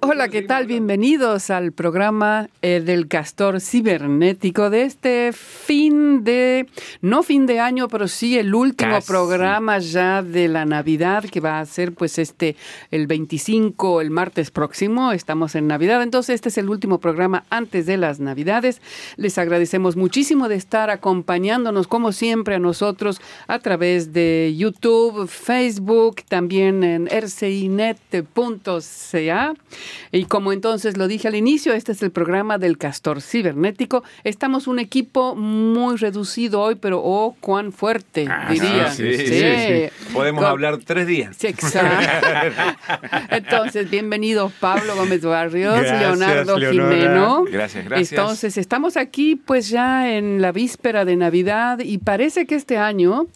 Hola, ¿qué tal? Bienvenidos al programa eh, del Castor Cibernético de este fin de, no fin de año, pero sí el último programa ya de la Navidad que va a ser pues este, el 25, el martes próximo. Estamos en Navidad, entonces este es el último programa antes de las Navidades. Les agradecemos muchísimo de estar acompañándonos como siempre a nosotros a través de YouTube, Facebook, también en rcinet.ca. Y como entonces lo dije al inicio, este es el programa del Castor Cibernético. Estamos un equipo muy reducido hoy, pero oh, cuán fuerte, ah, diría. Sí, sí, Podemos hablar tres días. exacto. entonces, bienvenidos Pablo Gómez Barrios, Leonardo Jimeno. Gracias, gracias. Entonces, estamos aquí pues ya en la víspera de Navidad y parece que este año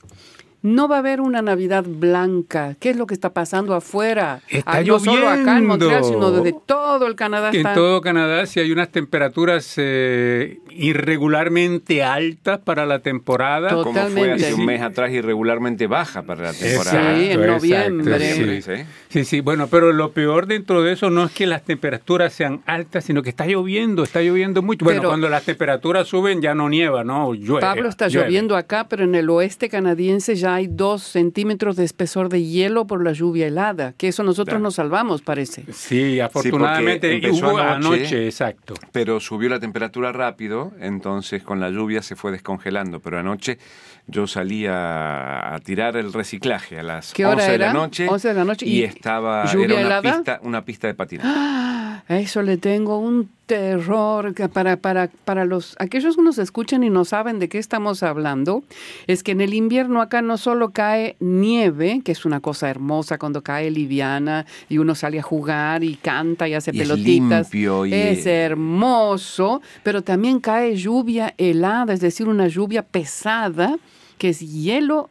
no va a haber una Navidad blanca. ¿Qué es lo que está pasando afuera? Está ah, no solo acá en Montreal, sino desde todo el Canadá. En todo Canadá sí hay unas temperaturas eh, irregularmente altas para la temporada. Totalmente. Como fue hace un mes atrás irregularmente baja para la temporada. Sí, en noviembre. Sí. sí, bueno, pero lo peor dentro de eso no es que las temperaturas sean altas, sino que está lloviendo, está lloviendo mucho. Bueno, cuando las temperaturas suben ya no nieva, ¿no? Llueve. Pablo está lloviendo acá, pero en el oeste canadiense ya hay dos centímetros de espesor de hielo por la lluvia helada, que eso nosotros nos salvamos, parece. Sí, afortunadamente hubo anoche, exacto. Pero subió la temperatura rápido, entonces con la lluvia se fue descongelando, pero anoche yo salí a, tirar el reciclaje a las 11 de la noche, 11 de la noche y, estaba era una pista, una pista de patinaje. ¡Ah! Eso le tengo un terror para, para, para los aquellos que nos escuchan y no saben de qué estamos hablando, es que en el invierno acá no solo cae nieve, que es una cosa hermosa cuando cae liviana y uno sale a jugar y canta y hace pelotitas. Es, es hermoso, pero también cae lluvia helada, es decir, una lluvia pesada que es hielo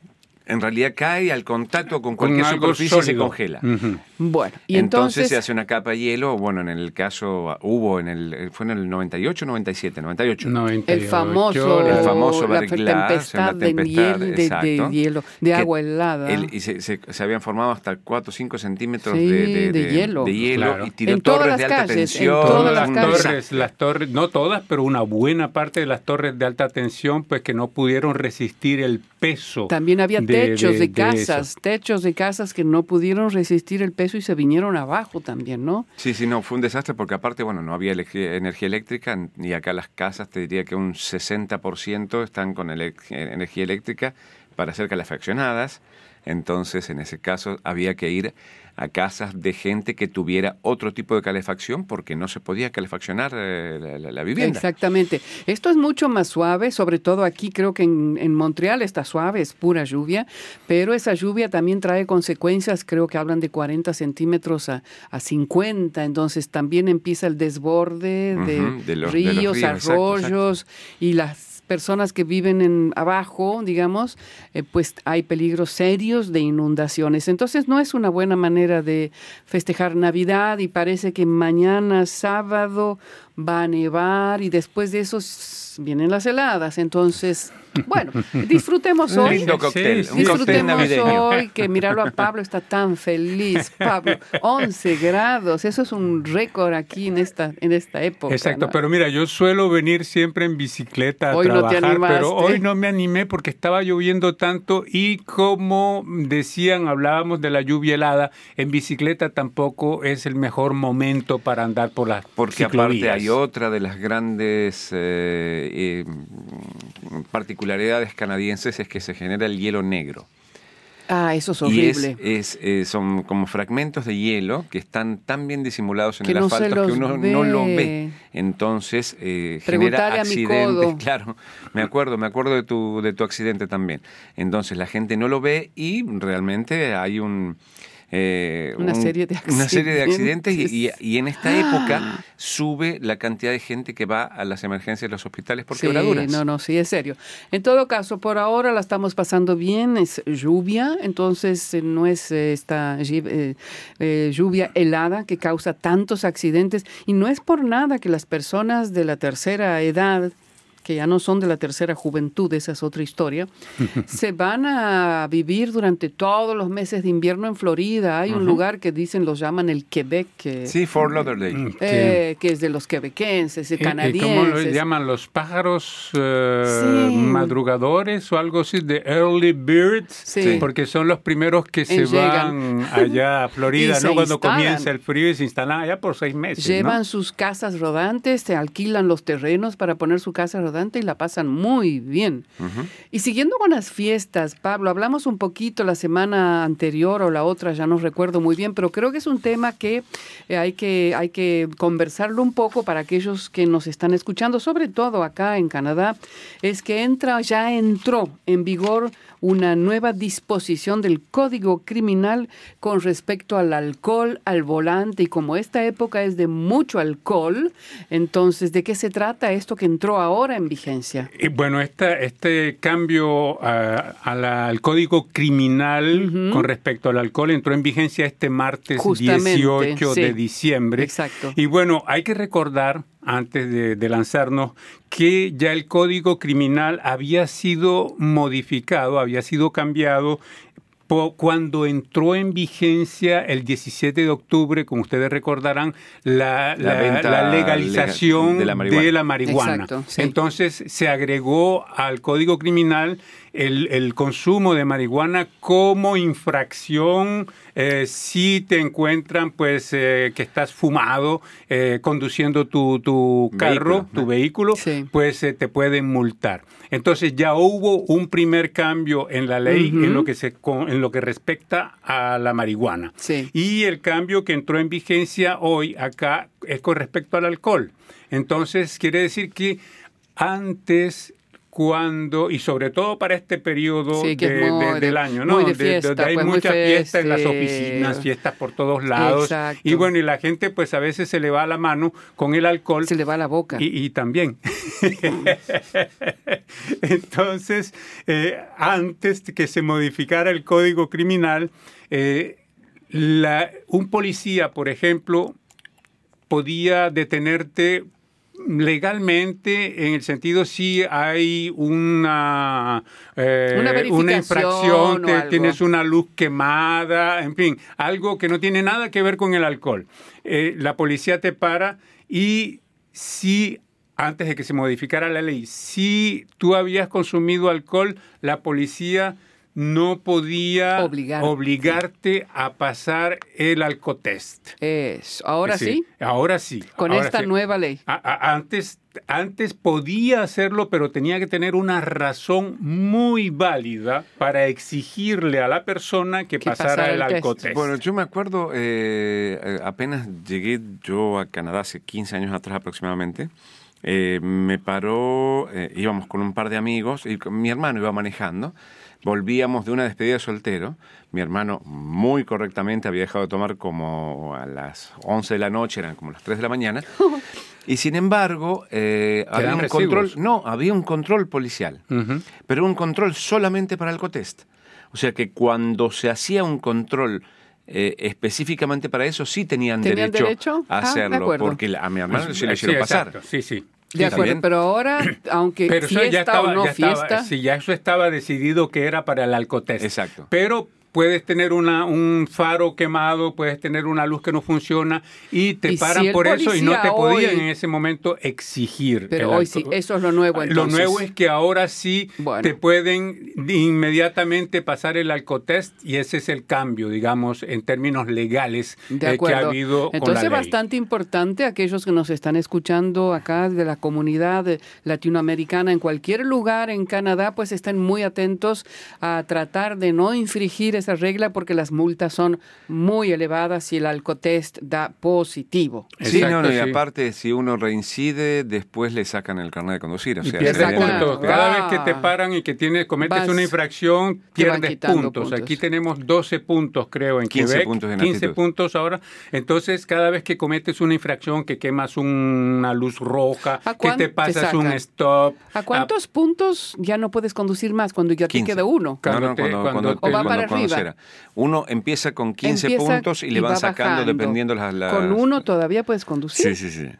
en realidad cae al contacto con cualquier superficie y se congela. Bueno, y entonces, se hace una capa de hielo, bueno, en el caso hubo en el fue en el 98, 97, 98. el famoso el famoso la tempestad, de, de, hielo, de agua helada. y se, se, habían formado hasta 4 o 5 centímetros de, hielo, de hielo y tiró torres de alta tensión. En todas las, torres, las torres, no todas, pero una buena parte de las torres de alta tensión, pues que no pudieron resistir el peso. También había techos de, casas, techos de casas que no pudieron resistir el peso y se vinieron abajo también, ¿no? Sí, sí, no, fue un desastre porque aparte, bueno, no había energía eléctrica y acá las casas te diría que un 60% están con energía eléctrica para ser calefaccionadas. Entonces, en ese caso, había que ir a casas de gente que tuviera otro tipo de calefacción porque no se podía calefaccionar eh, la, vivienda. Exactamente. Esto es mucho más suave, sobre todo aquí creo que en, Montreal está suave, es pura lluvia, pero esa lluvia también trae consecuencias, creo que hablan de 40 centímetros a, a 50, entonces también empieza el desborde de, los, ríos, arroyos y las personas que viven en abajo, digamos, eh, pues hay peligros serios de inundaciones. Entonces no es una buena manera de festejar Navidad y parece que mañana sábado va a nevar y después de eso vienen las heladas. Entonces, bueno, disfrutemos hoy. Lindo cóctel, disfrutemos hoy, que mirarlo a Pablo está tan feliz. Pablo, 11 grados, eso es un récord aquí en esta, en esta época. Exacto, pero mira, yo suelo venir siempre en bicicleta a hoy trabajar, no pero hoy no me animé porque estaba lloviendo tanto y como decían, hablábamos de la lluvia helada, en bicicleta tampoco es el mejor momento para andar por las Porque aparte hay otra de las grandes eh, eh, particularidades canadienses es que se genera el hielo negro. Ah, eso es horrible. Y es, eh, son como fragmentos de hielo que están tan bien disimulados en el asfalto que uno no lo ve. Entonces genera accidentes. Claro, me acuerdo, me acuerdo de tu, de tu accidente también. Entonces la gente no lo ve y realmente hay un eh, una, serie de una serie de accidentes y, en esta época sube la cantidad de gente que va a las emergencias de los hospitales por sí, quebraduras. No, no, sí, es serio. En todo caso, por ahora la estamos pasando bien, es lluvia, entonces eh, no es eh, esta lluvia helada que causa tantos accidentes y no es por nada que las personas de la tercera edad que ya no son de la tercera juventud, esa es otra historia, se van a vivir durante todos los meses de invierno en Florida. Hay un lugar que dicen, los llaman el Quebec. Que, sí, Fort Lauderdale. Mm, eh, que es de los quebequenses, y canadienses. ¿Cómo lo llaman? ¿Los pájaros eh, madrugadores o algo así? De early birds. Sí. Porque son los primeros que se van allá a Florida, ¿no? Cuando comienza el frío y se instalan allá por seis meses. Llevan sus casas rodantes, se alquilan los terrenos para poner su casa rodante y la pasan muy bien. Y siguiendo con las fiestas, Pablo, hablamos un poquito la semana anterior o la otra, ya no recuerdo muy bien, pero creo que es un tema que eh, hay que, hay que conversarlo un poco para aquellos que nos están escuchando, sobre todo acá en Canadá, es que entra, ya entró en vigor una nueva disposición del Código Criminal con respecto al alcohol al volante y como esta época es de mucho alcohol, entonces, ¿de qué se trata esto que entró ahora en vigencia? Y bueno, esta, este cambio al Código Criminal con respecto al alcohol entró en vigencia este martes 18 de diciembre. Exacto. Y bueno, hay que recordar antes de, lanzarnos, que ya el código criminal había sido modificado, había sido cambiado cuando entró en vigencia el 17 de octubre, como ustedes recordarán, la, legalización de la marihuana. Entonces se agregó al Código Criminal el, consumo de marihuana como infracción eh, si te encuentran pues eh, que estás fumado eh, conduciendo tu, carro, tu vehículo, pues te pueden multar. Entonces ya hubo un primer cambio en la ley en lo que se en lo que respecta a la marihuana. Y el cambio que entró en vigencia hoy acá es con respecto al alcohol. Entonces quiere decir que antes cuando, y sobre todo para este periodo del año, ¿no? Muy de hay pues, muchas fiestas en las oficinas, fiestas por todos lados. Y bueno, y la gente pues a veces se le va la mano con el alcohol. Se le va la boca. Y, también. Entonces, eh, antes que se modificara el código criminal, eh, la, un policía, por ejemplo, podía detenerte legalmente, en el sentido si hay una, eh, una, infracción, tienes una luz quemada, en fin, algo que no tiene nada que ver con el alcohol. Eh, la policía te para y si antes de que se modificara la ley, si tú habías consumido alcohol, la policía no podía obligarte a pasar el alcotest. Es, ¿Ahora sí? Ahora sí. Con esta nueva ley. antes, antes podía hacerlo, pero tenía que tener una razón muy válida para exigirle a la persona que, pasara, el, alcotest. Bueno, yo me acuerdo, eh, eh, apenas llegué yo a Canadá hace 15 años atrás aproximadamente. Eh, me paró, íbamos con un par de amigos y mi hermano iba manejando volvíamos de una despedida de soltero. Mi hermano muy correctamente había dejado de tomar como a las 11 de la noche, eran como las 3 de la mañana. Y sin embargo, eh, había un control, no, había un control policial, pero un control solamente para el cotest. O sea que cuando se hacía un control eh, específicamente para eso, sí tenían, derecho, a ah, hacerlo, porque a mi hermano se le hicieron pasar. Sí, sí. De acuerdo, pero ahora, aunque pero fiesta ya estaba, o no fiesta... sí, ya eso estaba decidido que era para el alcotest. Exacto. Pero puedes tener una, un faro quemado, puedes tener una luz que no funciona y te paran por eso y no te podían en ese momento exigir. Pero hoy sí, eso es lo nuevo. Lo nuevo es que ahora sí te pueden inmediatamente pasar el alcotest y ese es el cambio, digamos, en términos legales eh, que ha habido. Entonces, con la bastante importante aquellos que nos están escuchando acá de la comunidad latinoamericana en cualquier lugar en Canadá, pues estén muy atentos a tratar de no infringir esa regla porque las multas son muy elevadas si el alcotest da positivo. Sí, no, y aparte, si uno reincide, después le sacan el carnet de conducir. O sea, puntos. Cada vez que te paran y que tienes, cometes una infracción, pierdes puntos. Aquí tenemos 12 puntos, creo, en 15 puntos en 15 puntos ahora. Entonces, cada vez que cometes una infracción, que quemas una luz roja, que te pasas un stop. ¿A cuántos puntos ya no puedes conducir más cuando ya te queda uno? Cuando, cuando, o va para arriba. Uno empieza con 15 puntos y le van sacando dependiendo las, Con uno todavía puedes conducir. Sí, sí, sí.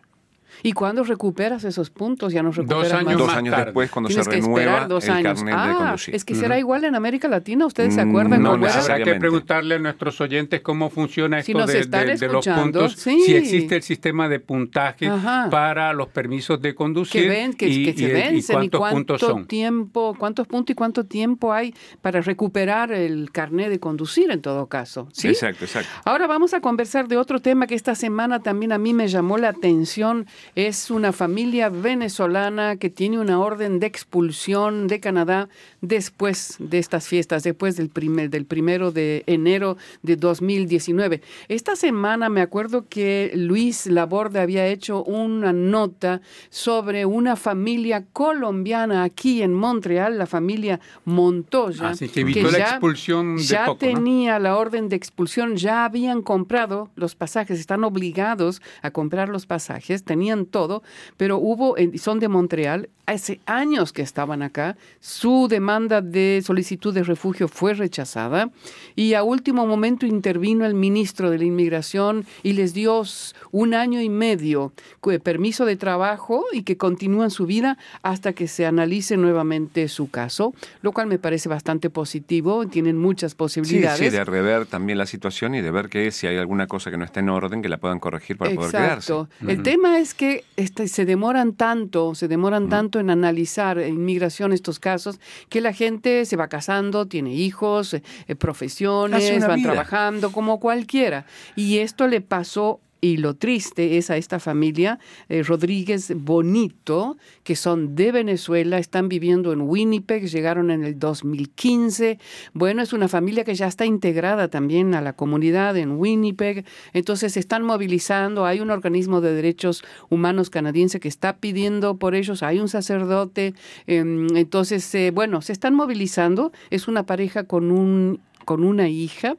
¿Y cuándo recuperas esos puntos? Ya no recuperas Dos años, Dos más años tarde. después, cuando Tienes se renueva dos el años. carnet de ah, conducir. es que será igual en América Latina. ¿Ustedes se acuerdan No cómo era? Habrá que preguntarle a nuestros oyentes cómo funciona Si esto nos de, están de- de los escuchando, puntos, sí. si existe el sistema de puntaje Ajá. para los permisos de conducir que ven que, y, que se y- y vencen y, cuántos cuánto puntos son. tiempo, cuántos puntos y cuánto tiempo hay para recuperar el carnet de conducir en todo caso. ¿sí? Exacto, exacto. Ahora vamos a conversar de otro tema que esta semana también a mí me llamó la atención. Es una familia venezolana que tiene una orden de expulsión de Canadá después de estas fiestas, después del, primer, del primero de enero de 2019. Esta semana me acuerdo que Luis Laborde había hecho una nota sobre una familia colombiana aquí en Montreal, la familia Montoya. Así que evitó la expulsión de ya poco, ¿no? tenía la orden de expulsión, ya habían comprado los pasajes, están obligados a comprar los pasajes, tenían todo, pero hubo, eh, son de Montreal, hace años que estaban acá, su demanda de solicitud de refugio fue rechazada y a último momento intervino el ministro de la Inmigración y les dio un año y medio de permiso de trabajo y que continúan su vida hasta que se analice nuevamente su caso, lo cual me parece bastante positivo, tienen muchas Sí, posibilidades. sí, de rever también la situación y de ver que si hay alguna cosa que no está en orden, que la puedan corregir para poder quedarse. Exacto. El tema es que este, se demoran tanto, se demoran tanto en analizar en inmigración estos casos, que la gente se va casando, tiene hijos, eh, eh, profesiones, van vida. trabajando como cualquiera. Y esto le pasó y lo triste es a esta familia eh, Rodríguez Bonito, que son de Venezuela, están viviendo en Winnipeg, llegaron en el 2015. Bueno, es una familia que ya está integrada también a la comunidad en Winnipeg. Entonces se están movilizando. Hay un organismo de derechos humanos canadiense que está pidiendo por ellos. Hay un sacerdote. em, entonces, eh, bueno, se están movilizando. Es una pareja con un con una hija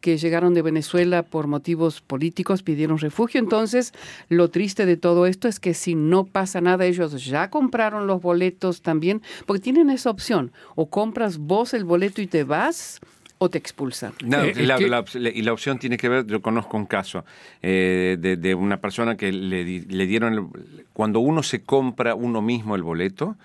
que llegaron de Venezuela por motivos políticos, pidieron refugio. Entonces, lo triste de todo esto es que si no pasa nada, ellos ya compraron los boletos también, porque tienen esa opción. O compras vos el boleto y te vas, o te expulsan. No, Eh, la- es que- la- la- y la opción tiene que ver, yo conozco un caso eh, de, de una persona que le, di- le dieron, el- cuando uno se compra uno mismo el boleto,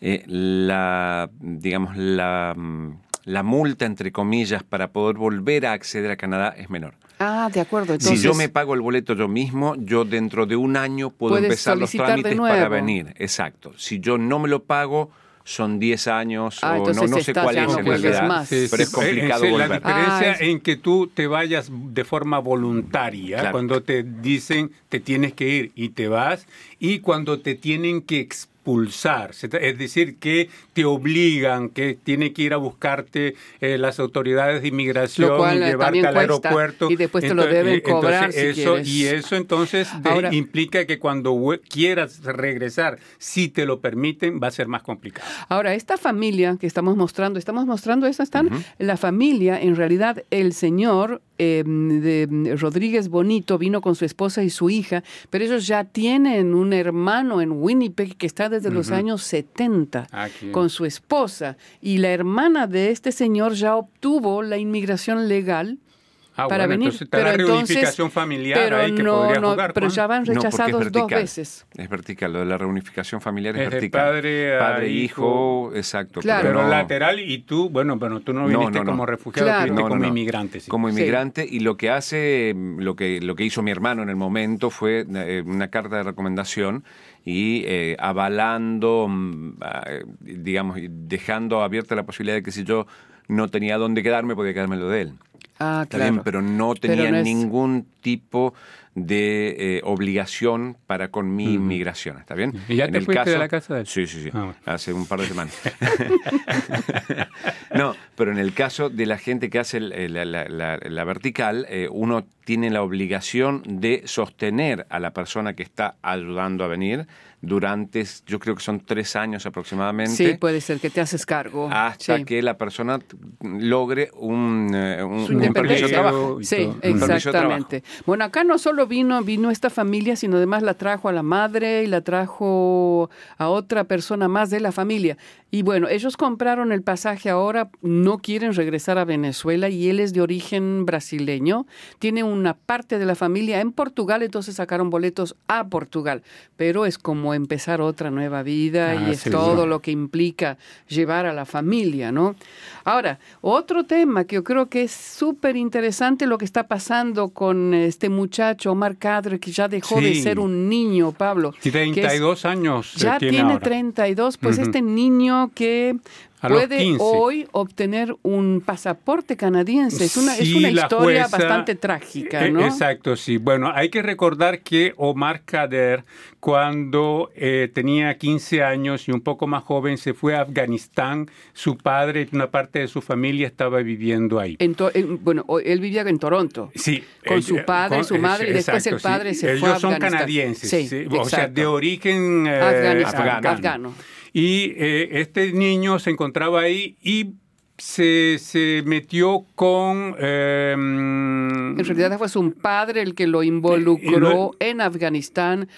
eh, la, digamos, la, mm, la multa, entre comillas, para poder volver a acceder a Canadá es menor. Ah, de acuerdo. Entonces, si yo me pago el boleto yo mismo, yo dentro de un año puedo empezar los trámites para venir. Exacto. Si yo no me lo pago, son 10 años Ah, o no, no sé cuál es no en realidad. más. Sí, Pero sí. es complicado volver. La diferencia Ah, en que tú te vayas de forma voluntaria, Claro. cuando te dicen te tienes que ir y te vas, y cuando te tienen que expulsar, es decir, que te obligan, que tienen que ir a buscarte eh, las autoridades de inmigración cual, y eh, llevarte al aeropuerto. y después te lo deben eh, cobrar si eso, quieres. Y eso entonces de- implica que cuando quieras regresar, si te lo permiten, va a ser más complicado. Ahora, esta familia que estamos mostrando, estamos mostrando esa, están, la familia, en realidad, el señor eh, de Rodríguez Bonito vino con su esposa y su hija, pero ellos ya tienen un hermano en Winnipeg que está desde los años 70 Ah, con su esposa. Y la hermana de este señor ya obtuvo la inmigración legal. Ah, para bueno, venir, entonces está pero la entonces- reunificación familiar pero ahí que no, podría no, jugar pero ya van rechazados dos veces. Es vertical, lo de la reunificación familiar es, Es de vertical. padre a hijo, exacto. Claro. Pero no- lateral y tú, bueno, pero tú no viniste no, no. como refugiado, Claro. viniste No, no, como no. inmigrante. sí. como Sí. inmigrante y lo que hace lo que lo que hizo mi hermano en el momento fue eh, una carta de recomendación y eh, avalando mm, ah, digamos dejando abierta la posibilidad de que si yo no tenía dónde quedarme podía quedarme lo de él Ah, Está claro. bien, pero no Pero tenía no es- ningún tipo de eh, obligación para con mi inmigración, ¿está bien? ¿Y ya te fuiste de la casa de él? Sí, sí, sí, Ah, bueno. hace un par de semanas. no, pero en el caso de la gente que hace el- la, la- la- la vertical, eh, uno tiene la obligación de sostener a la persona que está ayudando a venir durante, yo creo que son tres años aproximadamente. Sí, puede ser que te haces cargo. hasta Sí. que la persona logre un, eh, un- Su un permiso de independencia. trabajo. Sí, exactamente. Bueno, acá no solo vino, vino esta familia, sino además la trajo a la madre y la trajo a otra persona más de la familia. Y bueno, ellos compraron el pasaje ahora, no quieren regresar a Venezuela y él es de origen brasileño, tiene un una parte de la familia en Portugal, entonces sacaron boletos a Portugal. Pero es como empezar otra nueva vida y Ah, es todo lo que implica llevar a la familia, ¿no? Ahora, otro tema que yo creo que es súper interesante lo que está pasando con este muchacho Omar Cadre, que ya dejó de ser un niño, Pablo. que es- 32 años eh, ya tiene, ahora. 32, pues este niño que A puede 15. hoy obtener un pasaporte canadiense. Es una, es una historia jueza- bastante trágica, Eh, ¿no? Exacto, sí. Bueno, hay que recordar que Omar Kader, cuando eh, tenía 15 años y un poco más joven, se fue a Afganistán. Su padre y una parte de su familia estaba viviendo ahí. En bueno, él vivía en Toronto. Sí, Con su eh, padre, su madre, y después el padre sí. se Ellos fue a son Afganistán. canadienses, Sí, o sea, de origen eh, afgano. afgano. Y eh, este niño se encontraba ahí y se, se metió con... eh, En realidad fue su padre el que lo involucró lo- en Afganistán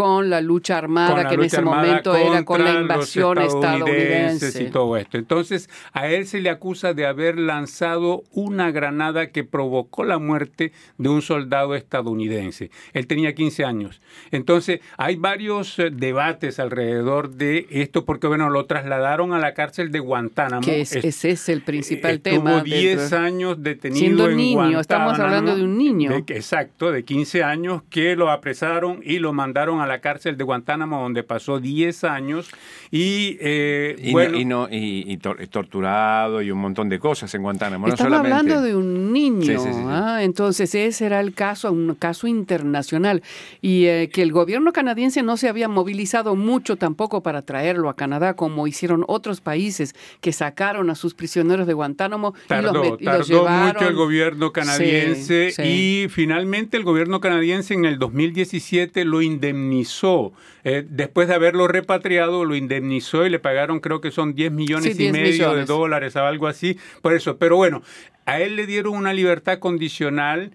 con la lucha armada, la que en ese momento era con la invasión estadounidense. y todo esto. Entonces, a él se le acusa de haber lanzado una granada que provocó la muerte de un soldado estadounidense. Él tenía 15 años. Entonces, hay varios eh, debates alrededor de esto, porque, bueno, lo trasladaron a la cárcel de Guantánamo. Que es- Es- ese es el principal Estuvo tema. 10 dentro- años detenido Siendo en niño, estamos hablando de un niño. de- exacto, de 15 años, que lo apresaron y lo mandaron a la cárcel de Guantánamo, donde pasó 10 años. Y, eh, Y, no- bueno, y, no, y, y tor- torturado y un montón de cosas en Guantánamo. no Estamos solamente- hablando de un niño, Sí, sí, sí, sí. ¿ah? entonces ese era el caso, un caso internacional y eh, que el gobierno canadiense no se había movilizado mucho tampoco para traerlo a Canadá como hicieron otros países que sacaron a sus prisioneros de Guantánamo y los, met- y los tardó llevaron. mucho el gobierno canadiense Sí, sí. y finalmente el gobierno canadiense en el 2017 lo indemnizó. Eh, después de haberlo repatriado, lo indemnizó y le pagaron creo que son 10 millones Sí, y 10 medio de dólares o algo así. Por eso, pero bueno, a él le dieron una libertad condicional.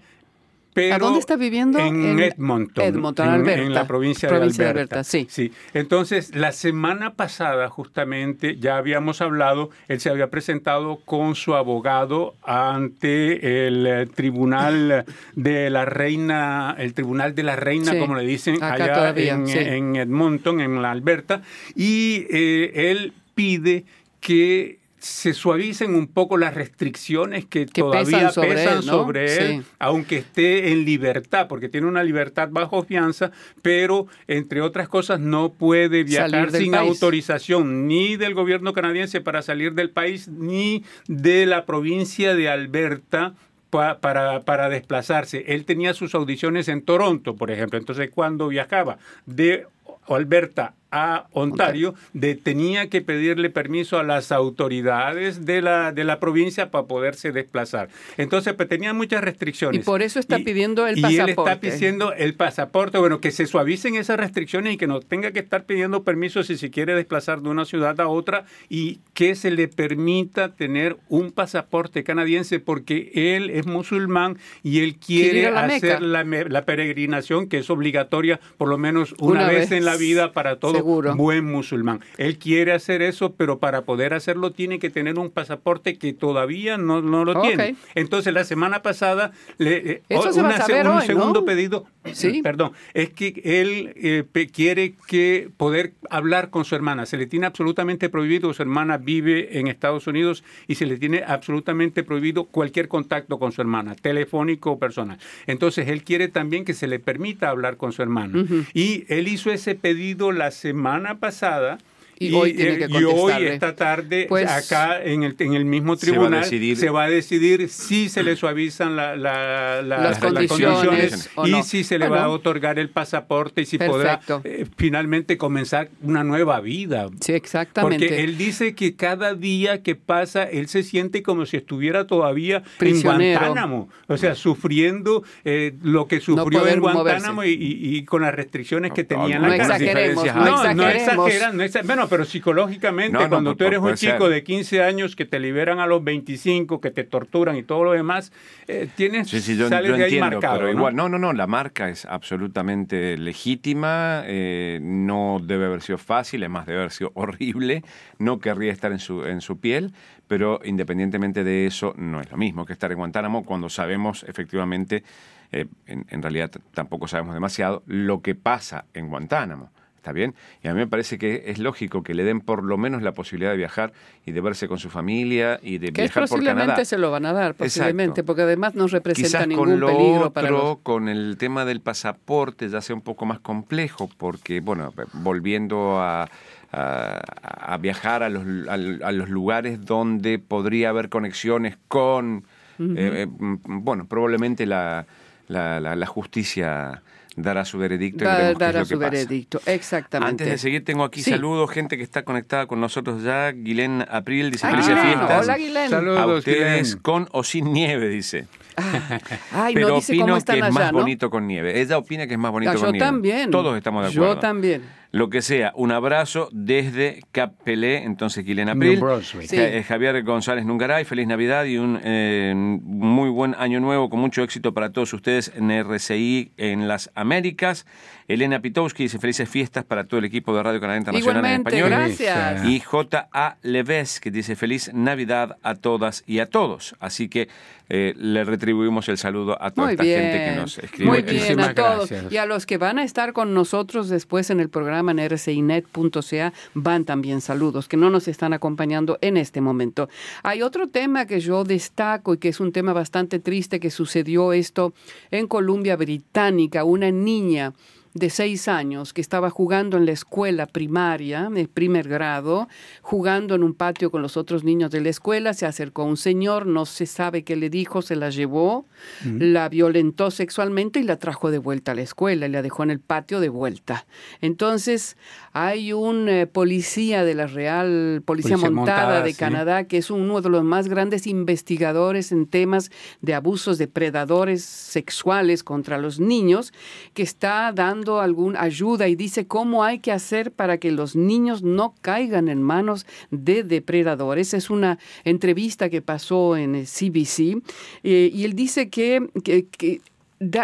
Pero ¿A dónde está viviendo? En, En Edmonton. Edmonton, en- Alberta. En la provincia, Provincia de de Alberta. Alberta, sí. Entonces, la semana pasada, justamente, ya habíamos hablado, él se había presentado con su abogado ante el eh, tribunal de la reina, el tribunal de la reina, Sí, como le dicen acá allá todavía, en, sí. en Edmonton, en la Alberta, y eh, él pide que se suavicen un poco las restricciones que, Que todavía pesan sobre pesan él, ¿no? sobre él, Sí. aunque esté en libertad, porque tiene una libertad bajo fianza, pero entre otras cosas no puede viajar sin país. autorización ni del gobierno canadiense para salir del país, ni de la provincia de Alberta pa- para, para desplazarse. Él tenía sus audiciones en Toronto, por ejemplo, entonces cuando viajaba de Alberta a Ontario, de- tenía que pedirle permiso a las autoridades de la, de la provincia para poderse desplazar. Entonces, pues tenía muchas restricciones. Y por eso está pidiendo el Y él está pasaporte. pidiendo el pasaporte, bueno, que se suavicen esas restricciones y que no tenga que estar pidiendo permiso si se quiere desplazar de una ciudad a otra y que se le permita tener un pasaporte canadiense porque él es musulmán y él Quiere la hacer la, la peregrinación que es obligatoria por lo menos una, Una vez, vez. en la vida para todo Seguro. buen musulmán. Él quiere hacer eso, pero para poder hacerlo tiene que tener un pasaporte que todavía no, no lo tiene. Entonces, la semana pasada, le, eh, Eso se una- saber un hoy, segundo ¿no? pedido, Sí. perdón, es que él eh, quiere que poder hablar con su hermana. Se le tiene absolutamente prohibido, su hermana vive en Estados Unidos y se le tiene absolutamente prohibido cualquier contacto con su hermana, telefónico o personal. Entonces, él quiere también que se le permita hablar con su hermana. Y él hizo ese pedido la semana pasada. Y hoy tiene eh, que y hoy, contestarle. esta tarde, Pues- acá en el, en el mismo Se va a tribunal, decidir- se va a decidir si se le suavizan la- la- la- Las condiciones y no. si se le Bueno. va a otorgar el pasaporte y si Perfecto. podrá eh, finalmente comenzar una nueva vida. Sí, exactamente. Porque él dice que cada día que pasa, él se siente como si estuviera todavía Prisionero. en Guantánamo. O sea, sufriendo eh, lo que sufrió en Guantánamo y, moverse. y- y con las restricciones que No, tenía en no exageremos, no. No, no exageran, no exa- Bueno, No, pero psicológicamente, cuando tú eres un chico de 15 años que te liberan a los 25, que te torturan y todo lo demás, eh, tienes, sí, sí, yo, sales de ahí marcado. Pero igual, no, no, no, la marca es absolutamente legítima, eh, no debe haber sido fácil, además debe haber sido horrible, no querría estar en su, en su piel, pero independientemente de eso, no es lo mismo que estar en Guantánamo cuando sabemos efectivamente, eh, en realidad tampoco sabemos demasiado, lo que pasa en Guantánamo. ¿Está bien? Y a mí me parece que es lógico que le den por lo menos la posibilidad de viajar y de verse con su familia y de viajar por Canadá. Posiblemente se lo van a dar, posiblemente, porque además no representa Quizás ningún con lo peligro otro, para con el tema del pasaporte ya sea un poco más complejo, porque, bueno, volviendo a, a, viajar a los, a, los lugares donde podría haber conexiones con, eh, eh, bueno, probablemente la, la, la justicia dará su veredicto. y dará su pasa. veredicto, exactamente. Antes de seguir, tengo aquí Sí. saludos, gente que está conectada con nosotros ya. Guilén April dice: Ah, fiestas. Hola, Guilén. A Saludos, ustedes Guilén. con o sin nieve, dice. Ah, ay, Pero no dice opino cómo que es más ¿no? bonito con nieve. Ella opina que es más bonito Ah, con yo nieve. también. Todos estamos de acuerdo. Yo también. Lo que sea, un abrazo desde Capelé, entonces Guilén April. Sí. Eh, Javier González Nungaray, feliz Navidad y un eh, muy buen año nuevo con mucho éxito para todos ustedes en RCI en las Américas. Elena Pitowski dice felices fiestas para todo el equipo de Radio Canadá Internacional en español. gracias. Y J.A. Leves, que dice feliz Navidad a todas y a todos. Así que eh, le retribuimos el saludo a toda Muy esta bien. gente que nos escribe. Muy en- bien, a todos. gracias. Y a los que van a estar con nosotros después en el programa rcinet.ca van también saludos, que no nos están acompañando en este momento. Hay otro tema que yo destaco y que es un tema bastante triste que sucedió esto en Columbia Británica. Una niña de seis años que estaba jugando en la escuela primaria, de primer grado, jugando en un patio con los otros niños de la escuela, se acercó un señor, no se sabe qué le dijo, se la llevó, la violentó sexualmente y la trajo de vuelta a la escuela y la dejó en el patio de vuelta. Entonces, hay un eh, policía de la Real Policía, Policía Montada, Montada, de sí. Canadá, que es uno de los más grandes investigadores en temas de abusos de predadores sexuales contra los niños, que está dando alguna ayuda y dice cómo hay que hacer para que los niños no caigan en manos de depredadores. Es una entrevista que pasó en el CBC eh, y él dice que, que-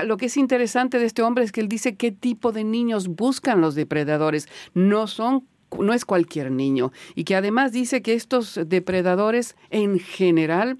lo que es interesante de este hombre es que él dice qué tipo de niños buscan los depredadores. No son no es cualquier niño y que además dice que estos depredadores en general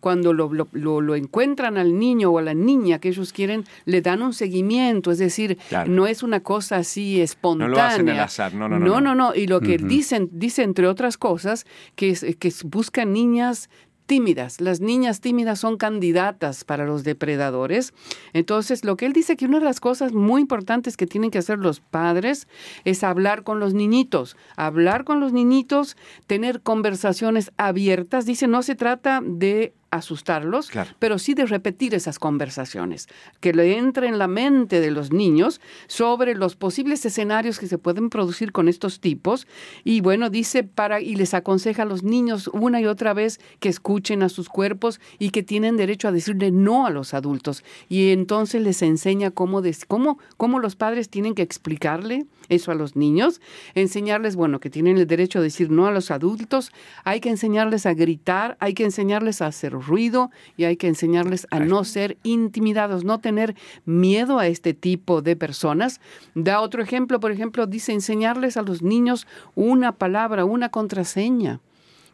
cuando lo, lo- lo- lo encuentran al niño o a la niña que ellos quieren, le dan un seguimiento, es decir, Claro. no es una cosa así espontánea. No lo hacen al azar, no, no, no, No, no. no, Y lo que dicen, dice entre otras cosas, que, es, que buscan niñas tímidas. Las niñas tímidas son candidatas para los depredadores. Entonces, lo que él dice que una de las cosas muy importantes que tienen que hacer los padres es hablar con los niñitos. Hablar con los niñitos, tener conversaciones abiertas. Dice, no se trata de asustarlos, Claro. pero sí de repetir esas conversaciones, que le entre en la mente de los niños sobre los posibles escenarios que se pueden producir con estos tipos. Y bueno, dice para y les aconseja a los niños una y otra vez que escuchen a sus cuerpos y que tienen derecho a decirle no a los adultos. Y entonces les enseña cómo cómo cómo los padres tienen que explicarle eso a los niños, enseñarles, bueno, que tienen el derecho a decir no a los adultos, hay que enseñarles a gritar, hay que enseñarles a hacer ruido y hay que enseñarles a no ser intimidados, no tener miedo a este tipo de personas. Da otro ejemplo, por ejemplo, dice enseñarles a los niños una palabra, una contraseña,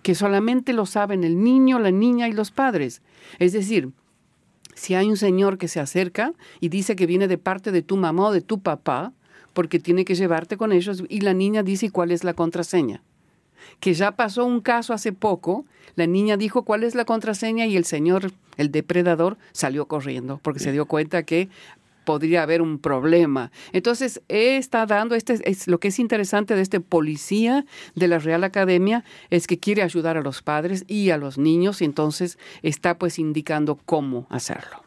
que solamente lo saben el niño, la niña y los padres. Es decir, si hay un señor que se acerca y dice que viene de parte de tu mamá o de tu papá, porque tiene que llevarte con ellos, y la niña dice cuál es la contraseña. Que ya pasó un caso hace poco, la niña dijo cuál es la contraseña y el señor, el depredador, salió corriendo porque se dio cuenta que podría haber un problema. Entonces, está dando, este es lo que es interesante de este policía de la Real Academia, es que quiere ayudar a los padres y a los niños, y entonces está pues indicando cómo hacerlo.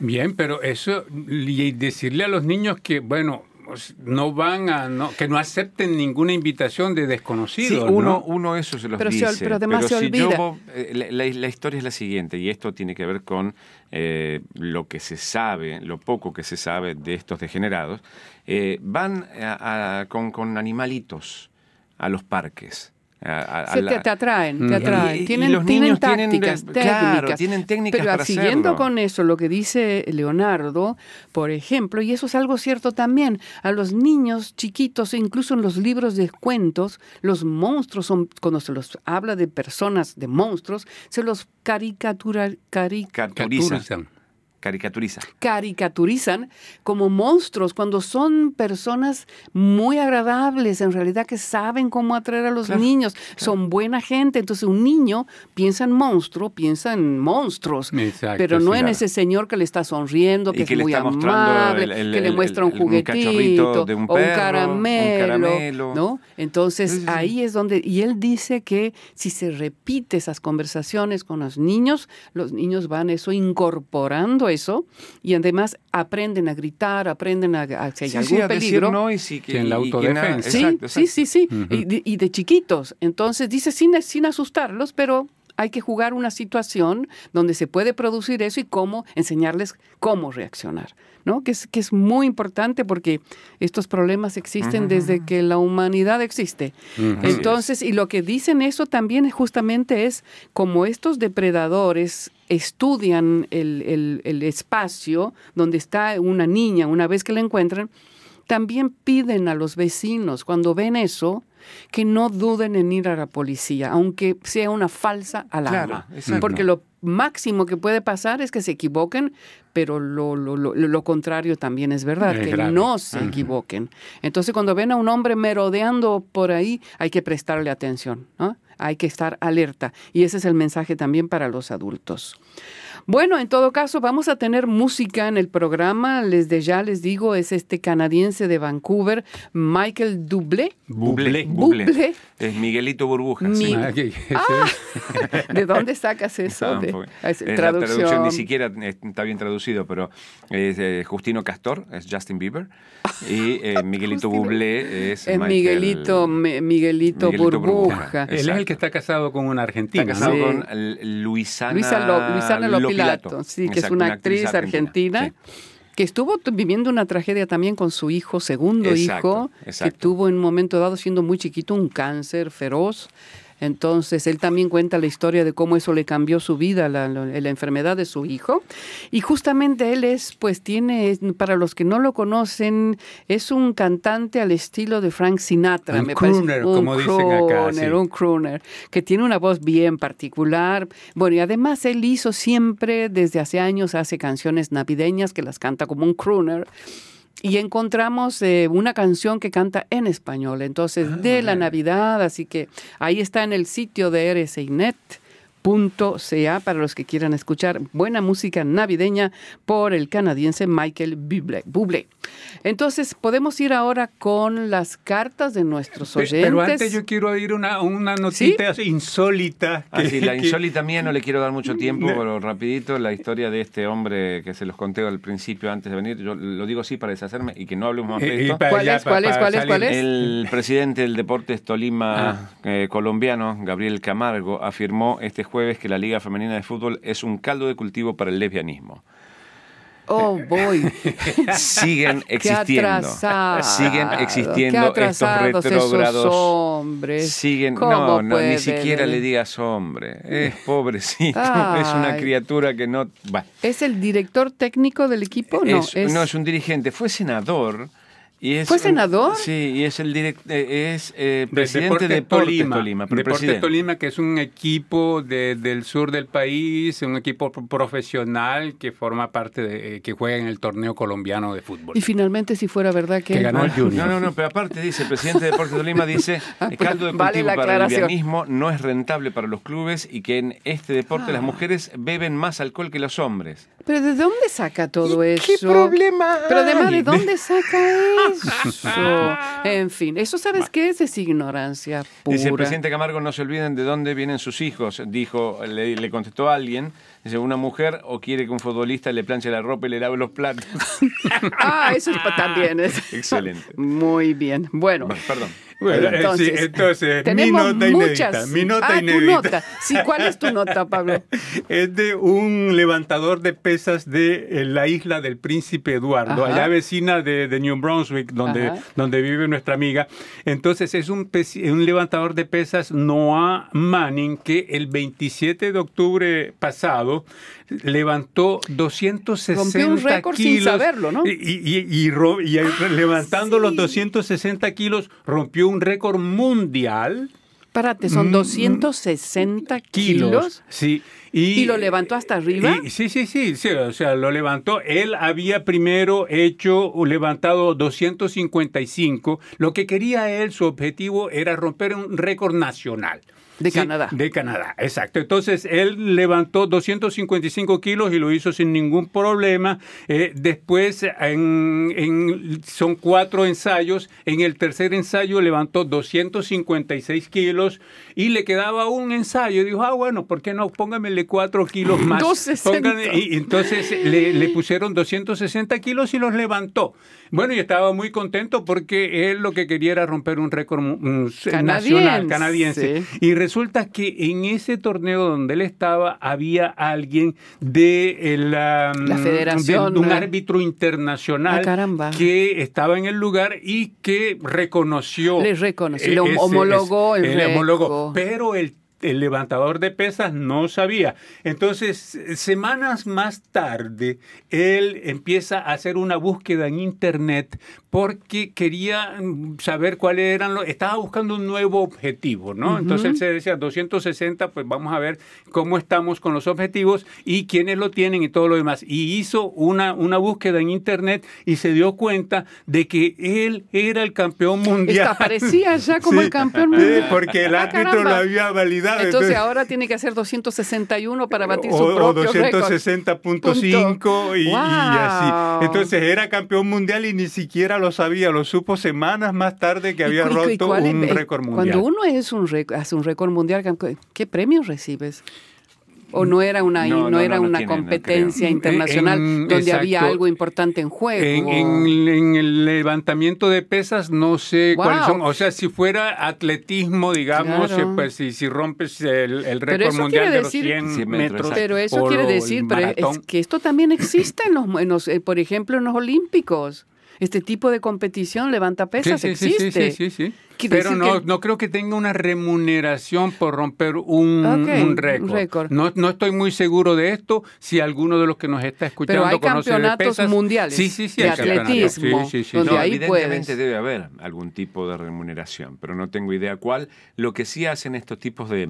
Bien, pero eso, y decirle a los niños que, bueno, pues, no van a, no, que no acepten ninguna invitación de Sí, desconocidos. uno, ¿no? uno eso se los Pero se ol- dice. pero además se si olvida. yo, eh, la, la- la historia es la siguiente, y esto tiene que ver con eh, lo que se sabe, lo poco que se sabe de estos degenerados. Eh, van a- a- con, con animalitos a los parques. A, a, Se te, te atraen, te Mm. atraen. Y- y tienen, los tienen niños tienen tácticas, de- claro, técnicas. tienen técnicas Pero para siguiendo hacerlo. con eso, lo que dice Leonardo, por ejemplo, y eso es algo cierto también, a los niños chiquitos, incluso en los libros de cuentos, los monstruos son, cuando se los habla de personas, de monstruos, se los caricatura, cari- Caricaturiza. Caricaturiza. caricaturizan como monstruos cuando son personas muy agradables, en realidad que saben cómo atraer a los Claro, niños, son buena gente. Entonces un niño piensa en monstruo, piensa en monstruos, Exacto, pero no sí, en claro. ese señor que le está sonriendo, que Y es le muy está amable, el- el- que le muestra un el- un cachorrito juguetito de un o un caramelo. ¿no? Entonces Sí, sí, sí. ahí es donde y él dice que si se repite esas conversaciones con los niños, los niños van eso incorporando eso y además aprenden a gritar, aprenden a, a si hay Sí, algún sí, a decir peligro. no y sí que- Que en la autodefensa. Sí, exacto, sí, sí, y, de, y de chiquitos. Entonces dice sin, sin asustarlos, pero hay que jugar una situación donde se puede producir eso y cómo enseñarles cómo reaccionar, ¿no? Que es, que es muy importante porque estos problemas existen desde que la humanidad existe. Entonces, y lo que dicen eso también justamente es como estos depredadores estudian el, el- el espacio donde está una niña una vez que la encuentran, también piden a los vecinos cuando ven eso que no duden en ir a la policía, aunque sea una falsa alarma. Claro. Porque lo máximo que puede pasar es que se equivoquen, pero lo, lo, lo, lo contrario también es verdad, Es que grave. no se Ajá. equivoquen. Entonces, cuando ven a un hombre merodeando por ahí, hay que prestarle atención, ¿no? hay que estar alerta. Y ese es el mensaje también para los adultos. Bueno, en todo caso, vamos a tener música en el programa. Desde ya les digo, es este canadiense de Vancouver, Michael Dublé. Bublé, Bublé. bublé. Es Miguelito Burbuja. sí. Mi- Ah, que- ¿De dónde sacas eso? Ah, De- porque- es es la traducción. traducción ni siquiera está bien traducido, pero es eh, Justino Castor, es Justin Bieber, y eh, Miguelito. Bublé es, Es Michael- Miguelito, Mi- Miguelito, Miguelito Burbuja. Burbuja. Él es el que está casado con una argentina. Está casado Sí. con Luisana, Luisa, Lo- Luisana Lopilato. sí, que es una actriz argentina, Sí. que estuvo viviendo una tragedia también con su hijo, segundo Exacto, hijo, que tuvo en un momento dado, siendo muy chiquito, un cáncer feroz. Entonces, él también cuenta la historia de cómo eso le cambió su vida, la, la- la enfermedad de su hijo. Y justamente él es, pues tiene, para los que no lo conocen, es un cantante al estilo de Frank Sinatra, Un me parece. crooner, como dicen acá, sí. un crooner, que tiene una voz bien particular. Bueno, y además él hizo siempre, desde hace años, hace canciones navideñas que las canta como un crooner. Y encontramos eh, una canción que canta en español, entonces de la Navidad, así que ahí está en el sitio de para los que quieran escuchar buena música navideña por el canadiense Michael Bublé. Entonces, podemos ir ahora con las cartas de nuestros oyentes. Pero antes yo quiero oír una, una notita insólita. Ah, que- sí, la que- insólita mía no le quiero dar mucho tiempo, No. pero rapidito la historia de este hombre que se los conté al principio antes de venir. Yo lo digo así para deshacerme y que no hablemos más Eh, de esto. ¿Cuál es, pa- cuál es, para cuál es, salir- cuál es? El presidente del Deportes Tolima Ah. eh, colombiano, Gabriel Camargo, afirmó este jueves que la Liga Femenina de Fútbol es un caldo de cultivo para el lesbianismo. Oh, boy. Siguen existiendo. atrasado, Siguen existiendo estos retrógrados. hombres. Siguen, ¿Cómo no, no, ni siquiera le digas hombre. Es pobrecito, Ay. es una criatura que no. va. ¿Es el director técnico del equipo? No, es, es, no es un dirigente, fue senador. Y es ¿Fue un- senador? sí, y es el direct, eh, es eh, presidente de Deportes Deportes Tolima. pero Deportes presidente. Tolima, que es un equipo de- del sur del país, un equipo pro- profesional que forma parte de, eh, que juega en el torneo colombiano de fútbol. Y finalmente, si fuera verdad que... Que ganó el Junior. No, no, no, pero aparte dice, el presidente de Deportes Tolima dice, Ah, el caldo de vale cultivo la para el lesbianismo no es rentable para los clubes y que en este deporte Ah. las mujeres beben más alcohol que los hombres. Pero ¿de dónde saca todo ¿Y eso? qué problema Pero además, ¿de dónde saca eso? En fin, eso ¿sabes qué es? Es ignorancia pura. Dice el presidente Camargo, no se olviden de dónde vienen sus hijos, dijo, le, le contestó a alguien, dice, una mujer o quiere que un futbolista le planche la ropa y le lave los platos. Ah, eso es también es. Excelente. Muy bien. Bueno, Bueno, perdón. Bueno, eh, sí, entonces, mi nota inédita. Mi nota ah, inédita. Tu nota. Sí, ¿cuál es tu nota, Pablo? es de un levantador de pesas de eh, la isla del Príncipe Eduardo, Ajá. allá vecina de, de New Brunswick, donde, Ajá. donde vive nuestra amiga. Entonces es un, un levantador de pesas, Noah Manning, que el 27 de octubre pasado levantó 260 Rompió un récord sin kilos. saberlo, ¿no? Y, y- y y levantando sí. los 260 kilos, rompió un récord mundial. Párate, son Mm, 260 kilos. Sí. Y, ¿Y lo levantó hasta arriba? y- sí, sí, sí, sí, o sea, lo levantó. Él había primero hecho, levantado 255. Lo que quería él, su objetivo era romper un récord nacional. De Sí, Canadá. De Canadá, exacto. Entonces él levantó 255 kilos y lo hizo sin ningún problema. Eh, después en- en- son cuatro ensayos. En el tercer ensayo levantó 256 kilos y le quedaba un ensayo. Dijo, ah, bueno, ¿por qué no? Póngamele cuatro kilos más. 260. Póngale- y entonces le, le pusieron 260 kilos y los levantó. Bueno, y estaba muy contento porque él lo que quería era romper un récord mm, nacional Canadiense. canadiense. Y resulta que en ese torneo donde él estaba había alguien de el, um, La federación, de un ¿no? árbitro internacional Ah, que estaba en el lugar y que reconoció. Le reconoció, le ese- homologó el homologó. Pero el el levantador de pesas no sabía. Entonces, semanas más tarde, él empieza a hacer una búsqueda en internet porque quería mm, saber cuáles eran los... Estaba buscando un nuevo objetivo, ¿no? Entonces él se decía 260, pues vamos a ver cómo estamos con los objetivos y quiénes lo tienen y todo lo demás. Y hizo una, una búsqueda en internet y se dio cuenta de que él era el campeón mundial. Esta parecía ya como Sí, el campeón sí, mundial. porque el Ah, árbitro caramba. lo había validado. Entonces ahora tiene que hacer 261 para batir su o, o propio récord. 260.5 y, así. Entonces era campeón mundial y ni siquiera lo sabía, lo supo semanas más tarde que ¿Y había y roto cuál un récord mundial. Cuando uno es un réc- hace un récord mundial, ¿qué premios recibes? ¿O no era una, No, no, no, era no, no una tiene, competencia internacional En- donde había algo importante en juego? En, en- en el levantamiento de pesas no sé Wow. cuáles son. O sea, si fuera atletismo, digamos, Claro. pues si, si rompes el, récord mundial de los decir- 100, 100 metros. Pero eso quiere decir, pero es que esto también existe en los, en los, eh, por ejemplo, en los Olímpicos. Este tipo de competición levanta pesas Sí, sí, existe. Sí, sí, sí, Pero no, que- no creo que tenga una remuneración por romper un, récord. No, no estoy muy seguro de esto. Si alguno de los que nos está escuchando Pero hay conoce de campeonatos pesas, mundiales sí, sí, sí, de atletismo, Sí, sí, sí, donde. No, ahí evidentemente puedes. debe haber algún tipo de remuneración, pero no tengo idea cuál. Lo que sí hacen estos tipos de,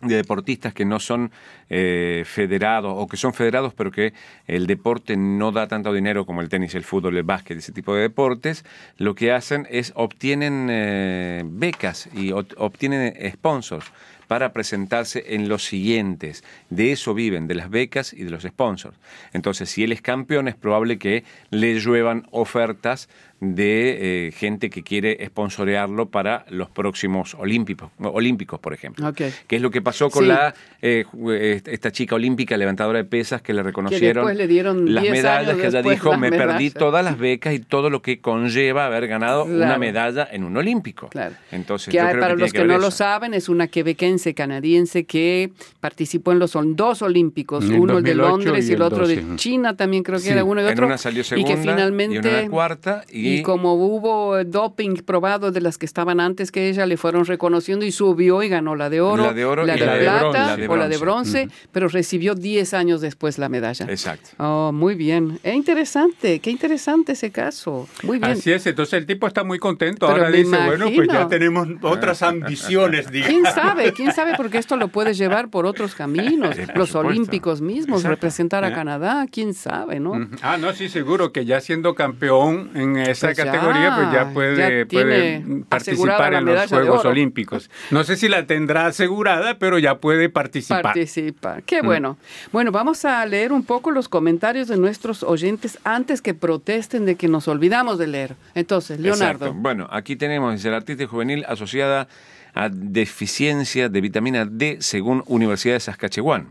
de deportistas que no son eh, federados o que son federados pero que el deporte no da tanto dinero como el tenis, el fútbol, el básquet, ese tipo de deportes, lo que hacen es obtienen eh, becas y obtienen sponsors para presentarse en los siguientes. De eso viven, de las becas y de los sponsors. Entonces, si él es campeón, es probable que le lluevan ofertas de eh, gente que quiere sponsorearlo para los próximos olímpicos, olímpicos por ejemplo. Ok. Que es lo que pasó con Sí. la eh, eh, esta chica olímpica levantadora de pesas que le reconocieron después le dieron las 10 medallas que ella dijo, me perdí medallas". todas las becas y todo lo que conlleva haber ganado una medalla en un olímpico. Claro. Entonces, Que yo hay- creo para que los que, no lo saben, es una quebequense canadiense que participó en los son dos olímpicos, En uno el de 2008 Londres y y el otro 12. de China también creo que Sí. era uno y En otro. una salió y segunda que finalmente y en una cuarta y- y como hubo doping probado de las que estaban antes que ella, le fueron reconociendo y subió y ganó la de oro, La de oro y de la de plata bronce. La de o la de bronce. pero recibió 10 años después la medalla. Exacto. Oh, muy bien. Es interesante, qué interesante ese caso. Muy bien. Así es, entonces el tipo está muy contento. Pero Ahora dice, bueno, pues imagino. ya tenemos otras ambiciones, digamos. ¿Quién sabe? ¿Quién sabe? Porque esto lo puedes llevar por otros caminos. Sí, por Los supuesto. olímpicos mismos, Exacto. representar a ¿Eh? Canadá, quién sabe, ¿no? Ah, no, sí, seguro que ya siendo campeón en esa Pues ya, categoría, pues ya puede, ya puede participar en los Juegos. Olímpicos. No sé si la tendrá asegurada, pero ya puede participar. Participar. Qué bueno. Bueno, vamos a leer un poco los comentarios de nuestros oyentes antes que protesten de que nos olvidamos de leer. Entonces, Leonardo. Exacto. Bueno, aquí tenemos dice, la artritis juvenil asociada a deficiencia de vitamina D según Universidad de Saskatchewan.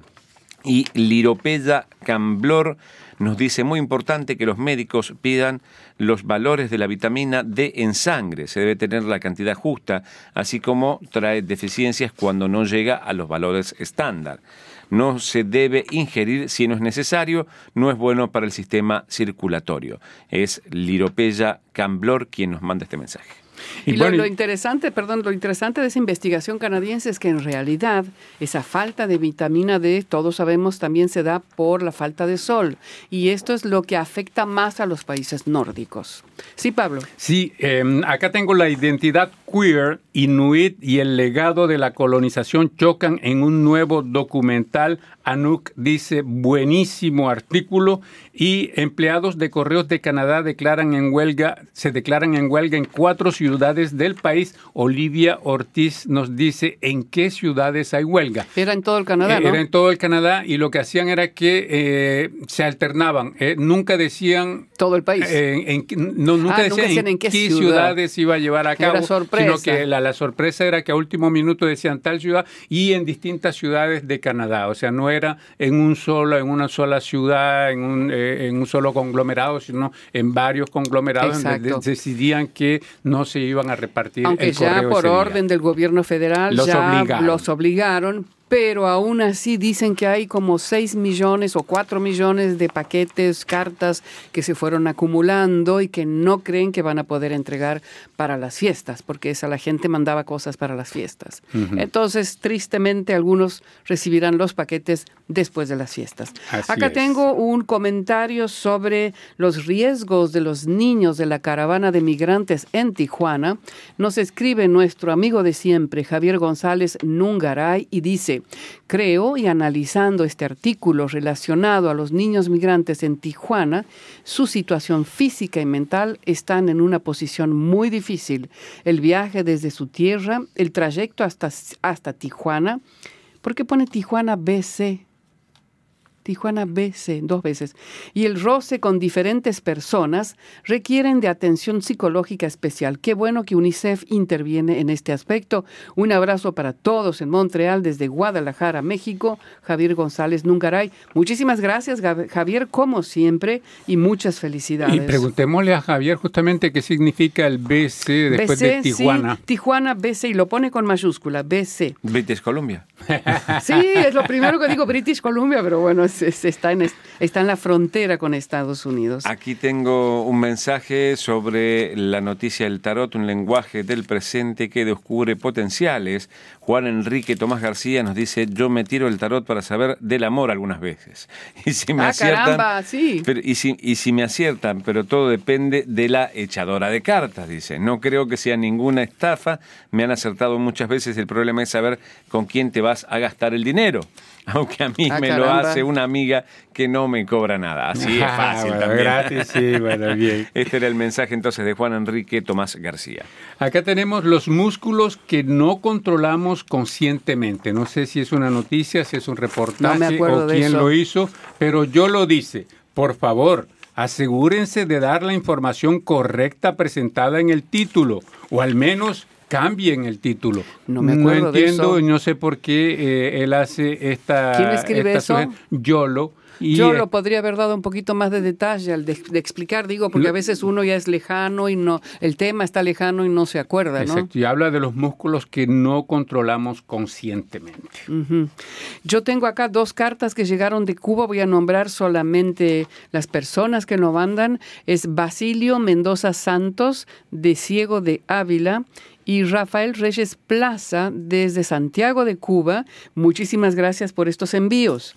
Y Liropeya Camblor nos dice muy importante que los médicos pidan los valores de la vitamina D en sangre. Se debe tener la cantidad justa, así como trae deficiencias cuando no llega a los valores estándar. No se debe ingerir si no es necesario, no es bueno para el sistema circulatorio. Es Liropeya Camblor quien nos manda este mensaje. Y, lo, interesante, perdón, lo interesante de esa investigación canadiense es que en realidad esa falta de vitamina D, todos sabemos, también se da por la falta de sol. Y esto es lo que afecta más a los países nórdicos. Sí, Pablo. Sí, em, acá tengo la identidad queer, inuit y el legado de la colonización chocan en un nuevo documental. Anouk dice, buenísimo artículo y empleados de correos de Canadá declaran en huelga, se declaran en huelga en cuatro ciudades del país. Olivia Ortiz nos dice en qué ciudades hay huelga. Era en todo el Canadá, eh, Era en todo el Canadá y lo que hacían era que eh, se alternaban. Eh, nunca decían... Todo el país. no, nunca, ah, decían, en qué, ciudades iba a llevar a cabo. Sino que la, sorpresa era que a último minuto decían tal ciudad y en distintas ciudades de Canadá. O sea, no era en un solo, en una sola ciudad, en un eh, en un solo conglomerado, sino en varios conglomerados donde decidían que no se iban a repartir Aunque ya por orden del gobierno federal los ya los obligaron, pero aún así dicen que hay como 6 millones o 4 millones de paquetes, cartas que se fueron acumulando y que no creen que van a poder entregar para las fiestas, porque esa la gente mandaba cosas para las fiestas. Entonces, tristemente, algunos recibirán los paquetes después de las fiestas. Acá tengo un comentario sobre los riesgos de los niños de la caravana de migrantes en Tijuana. Nos escribe nuestro amigo de siempre, Javier González Nungaray, y dice, creo y analizando este artículo relacionado a los niños migrantes en Tijuana, su situación física y mental están en una posición muy difícil. El viaje desde su tierra, el trayecto hasta, hasta Tijuana, ¿por qué pone Tijuana BC? Tijuana BC dos veces, y el roce con diferentes personas requieren de atención psicológica especial. Qué bueno que UNICEF interviene en este aspecto. Un abrazo para todos en Montreal desde Guadalajara, México. Javier González Nungaray. Muchísimas gracias, Javier, como siempre, y muchas felicidades. Y preguntémosle a Javier justamente qué significa el BC después de Tijuana. Sí, Tijuana BC, y lo pone con mayúscula, BC. British Columbia. sí, es lo primero que digo British Columbia, pero bueno, es está, en, está en la frontera con Estados Unidos. Aquí tengo un mensaje sobre la noticia del tarot, un lenguaje del presente que descubre potenciales. Juan Enrique Tomás García nos dice, yo me tiro el tarot para saber del amor algunas veces. Y si me ah, aciertan, caramba, sí. y, si, y si me aciertan, pero todo depende de la echadora de cartas, dice. No creo que sea ninguna estafa, me han acertado muchas veces, el problema es saber con quién te vas a gastar el dinero. Aunque a mí ah, me lo hace una amiga que no me cobra nada. Así es ah, fácil también. Gratis, sí, bueno, bien. Este era el mensaje entonces de Juan Enrique Tomás García. Acá tenemos los músculos que no controlamos conscientemente. No sé si es una noticia, si es un reportaje o quién lo hizo, pero yo lo dice. Por favor, asegúrense de dar la información correcta presentada en el título, o al menos cambien el título. No me acuerdo No entiendo y no sé por qué eh, él hace esta... ¿Quién escribe eso? Yolo. Yo lo podría haber dado un poquito más de detalle al de, explicar, digo, porque a veces uno ya es lejano y no, el tema está lejano y no se acuerda, ¿no? Exacto, y habla de los músculos que no controlamos conscientemente. Yo tengo acá dos cartas que llegaron de Cuba, voy a nombrar solamente las personas que nos mandan. Es Basilio Mendoza Santos, de Ciego de Ávila, y Rafael Reyes Plaza desde Santiago de Cuba. Muchísimas gracias por estos envíos.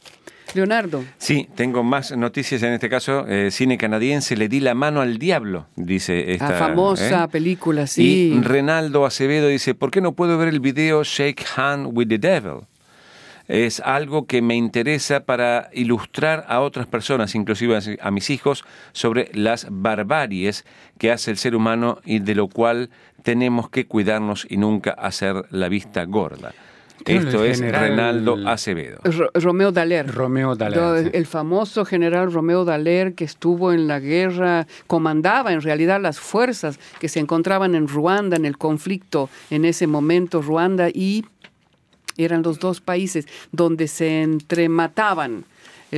Leonardo. Sí, tengo más noticias en este caso. Eh, cine canadiense, Le di la mano al diablo, dice esta. La famosa ¿eh? película, sí. Y Renaldo Acevedo dice, ¿por qué no puedo ver el video Shake Hand with the Devil? es algo que me interesa para ilustrar a otras personas, inclusive a mis hijos, sobre las barbaries que hace el ser humano y de lo cual tenemos que cuidarnos y nunca hacer la vista gorda. Esto es Renaldo Acevedo. Romeo Daler. Romeo Daler. El famoso general Romeo Daler que estuvo en la guerra, comandaba en realidad las fuerzas que se encontraban en Ruanda, en el conflicto en ese momento, Ruanda y eran los dos países donde se entremataban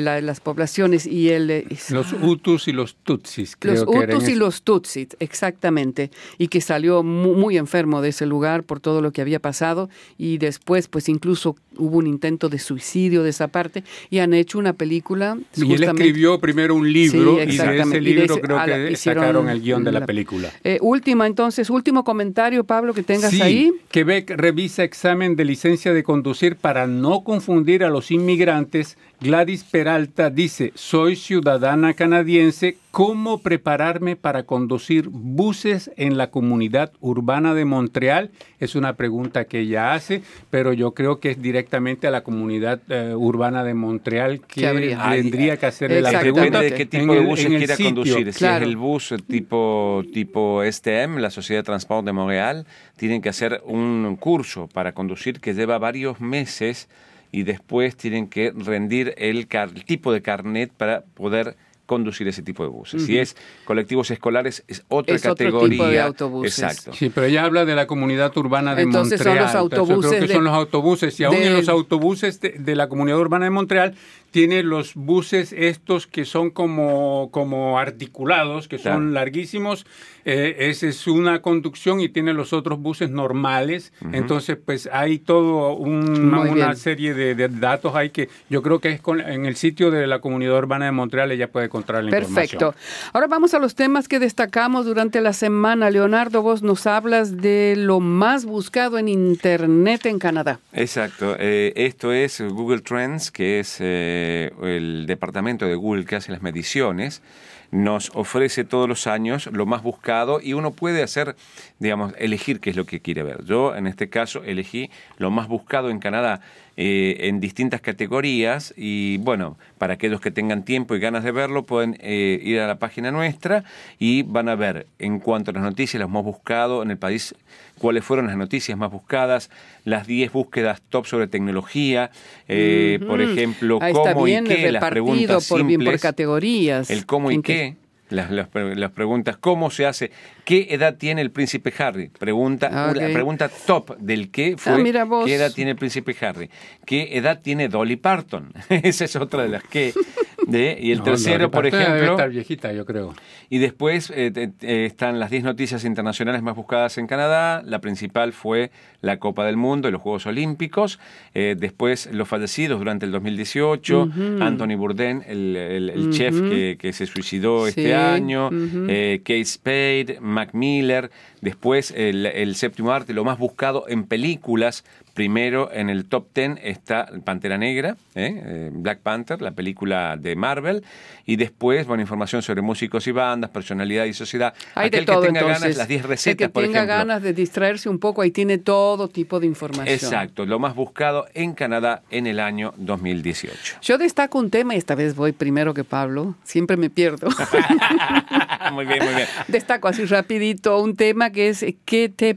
las poblaciones y el... Eh, los Hutus y los Tutsis, creo Los Hutus y los Tutsis, exactamente, y que salió muy, enfermo de ese lugar por todo lo que había pasado y después pues incluso hubo un intento de suicidio de esa parte y han hecho una película. Y él escribió primero un libro y de ese libro creo que sacaron el guion de la, película. Eh, última entonces, último comentario Pablo que tengas sí, ahí. Quebec revisa examen de licencia de conducir para no confundir a los inmigrantes Gladys Peralta dice, soy ciudadana canadiense, ¿cómo prepararme para conducir buses en la comunidad urbana de Montreal? Es una pregunta que ella hace, pero yo creo que es directamente a la comunidad eh, urbana de Montreal que tendría que hacerle la pregunta. Depende de qué tipo de buses quiera conducir. Si es el bus tipo, tipo STM, la Sociedad de Transporte de Montreal, tienen que hacer un curso para conducir que lleva varios meses y después tienen que rendir el, tipo de carnet para poder conducir ese tipo de buses. Si es colectivos escolares, es otra categoría. Otro tipo de autobuses. Exacto. Sí, pero ella habla de la comunidad urbana de Entonces Montreal. Son los autobuses creo que son los autobuses. Y aún en los autobuses de, la comunidad urbana de Montreal tiene los buses estos que son como, como articulados, que son larguísimos. Eh, esa es una conducción y tiene los otros buses normales. Entonces, pues hay todo una serie de, datos ahí que yo creo que es en el sitio de la comunidad urbana de Montreal ella puede encontrar la información. Perfecto. Ahora vamos a los temas que destacamos durante la semana. Leonardo, vos nos hablas de lo más buscado en Internet en Canadá. Exacto. Eh, esto es Google Trends, que es... Eh, el departamento de Google que hace las mediciones, nos ofrece todos los años lo más buscado y uno puede hacer, digamos, elegir qué es lo que quiere ver. Yo, en este caso, elegí lo más buscado en Canadá eh, en distintas categorías y, bueno, para aquellos que tengan tiempo y ganas de verlo, pueden eh, ir a la página nuestra y van a ver, en cuanto a las noticias, los más buscados en el país, cuáles fueron las noticias más buscadas, las 10 búsquedas top sobre tecnología, eh, por ejemplo, cómo y qué, las preguntas por, simples, por categorías. El cómo y qué. Las, las, preguntas, ¿cómo se hace? ¿Qué edad tiene el príncipe Harry? Pregunta, ah, La pregunta top del qué fue, ah, ¿qué edad tiene el príncipe Harry? ¿Qué edad tiene Dolly Parton? Esa es otra de las que y el tercero, por ejemplo. estar viejita, yo creo. Y después eh, eh, están las 10 noticias internacionales más buscadas en Canadá. La principal fue la Copa del Mundo y los Juegos Olímpicos. Eh, después, los fallecidos durante el 2018. Anthony Bourdain, el, chef que, se suicidó este año. Kate Spade, Mac Miller. Después, el, el séptimo arte, lo más buscado en películas Primero en el top ten está Pantera Negra, ¿eh? Eh, Black Panther, la película de Marvel, y después, bueno, información sobre músicos y bandas, personalidad y sociedad. Hay de todo, que tenga ganas, las 10 recetas, el que tenga ganas de distraerse un poco, ahí tiene todo tipo de información. Exacto, lo más buscado en Canadá en el año 2018. Yo destaco un tema, y esta vez voy primero que Pablo, siempre me pierdo. muy bien, muy bien. Destaco así rapidito un tema que es ¿qué te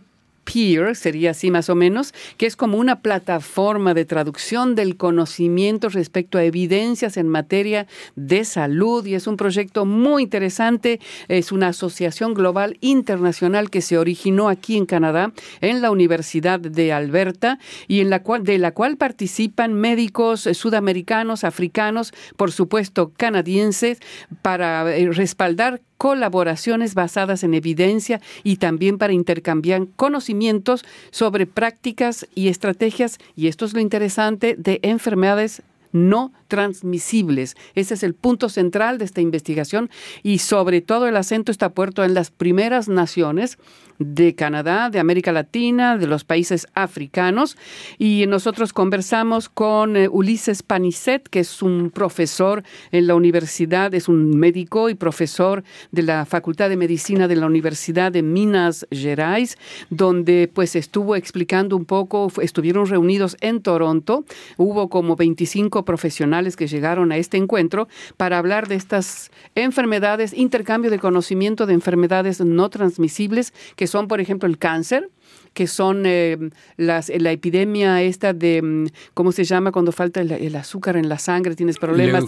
Peer, sería así más o menos, que es como una plataforma de traducción del conocimiento respecto a evidencias en materia de salud y es un proyecto muy interesante. Es una asociación global internacional que se originó aquí en Canadá, en la Universidad de Alberta y en la cual, de la cual participan médicos sudamericanos, africanos, por supuesto canadienses, para eh, respaldar colaboraciones basadas en evidencia y también para intercambiar conocimientos sobre prácticas y estrategias, y esto es lo interesante, de enfermedades no transmisibles. Ese es el punto central de esta investigación y sobre todo el acento está puesto en las primeras naciones de Canadá, de América Latina, de los países africanos. Y nosotros conversamos con eh, Ulises Panicet, que es un profesor en la universidad, es un médico y profesor de la Facultad de Medicina de la Universidad de Minas Gerais, donde pues estuvo explicando un poco, estuvieron reunidos en Toronto, hubo como 25 profesionales que llegaron a este encuentro para hablar de estas enfermedades, intercambio de conocimiento de enfermedades no transmisibles que son, por ejemplo, el cáncer, que son eh, las, la epidemia esta de, mm, ¿cómo se llama cuando falta el, azúcar en la sangre? ¿Tienes problemas?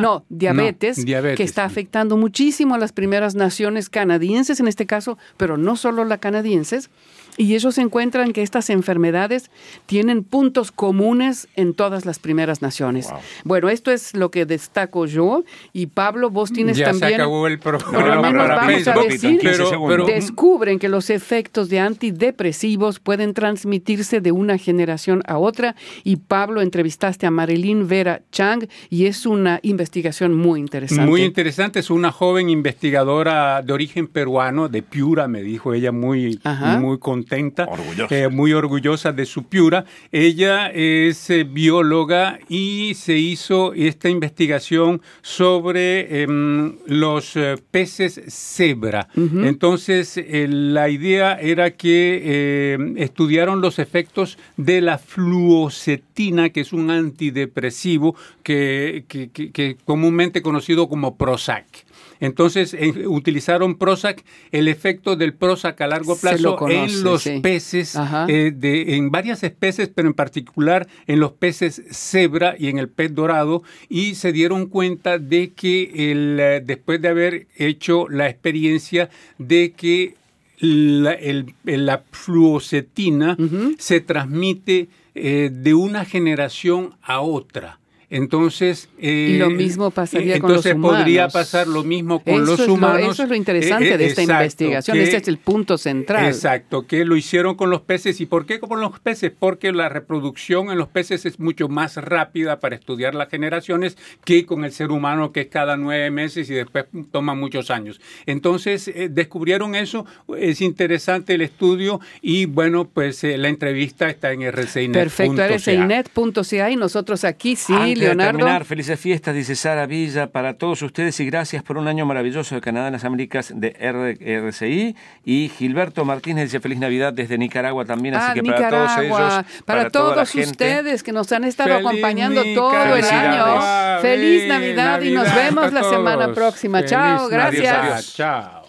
no, diabetes, que está afectando muchísimo a las primeras naciones canadienses en este caso, pero no solo las canadienses. Y ellos encuentran que estas enfermedades tienen puntos comunes en todas las primeras naciones. Bueno, esto es lo que destaco yo. Y Pablo, vos tienes ya también... Se acabó el programa. Lo menos vamos a decir, pero, pero, descubren que los efectos de antidepresivos pueden transmitirse de una generación a otra. Y Pablo entrevistaste a Marilyn Vera Chang y es una investigación muy interesante. Muy interesante, es una joven investigadora de origen peruano, de Piura, me dijo ella muy, muy contenta, eh, muy orgullosa de su Piura. Ella es eh, bióloga y se hizo esta investigación sobre em, los eh, peces cebra. Entonces, la idea era que estudiaron los efectos de la fluocetina, que es un antidepresivo que, que comúnmente conocido como Prozac. Entonces utilizaron Prozac, el efecto del Prozac a largo plazo en los peces, eh, de, en varias especies, pero en particular en los peces cebra y en el pez dorado, y se dieron cuenta de que el, eh, después de haber hecho la experiencia de que la, la fluocetina se transmite eh, de una generación a otra. Entonces, y lo mismo pasaría con los humanos. podría pasar lo mismo con los humanos. eso es lo interesante de esta investigación. este es el punto central. Exacto, que lo hicieron con los peces. ¿Y por qué con los peces? Porque la reproducción en los peces es mucho más rápida para estudiar las generaciones que con el ser humano, que es cada nueve meses y después toma muchos años. Entonces, eh, descubrieron eso. Es interesante el estudio y, bueno, pues eh, la entrevista está en rcinet.ca. Perfecto, rcinet.ca y nosotros aquí sí terminar, felices fiestas, dice Sara Villa, para todos ustedes y gracias por un año maravilloso de Canadá en las Américas de RCI. Y Gilberto Martínez dice feliz Navidad desde Nicaragua también, así ah, que para todos ellos. Para, todos ustedes que nos han estado acompañando todo el año. Feliz Navidad y nos vemos la semana próxima. Chao, gracias. Chao.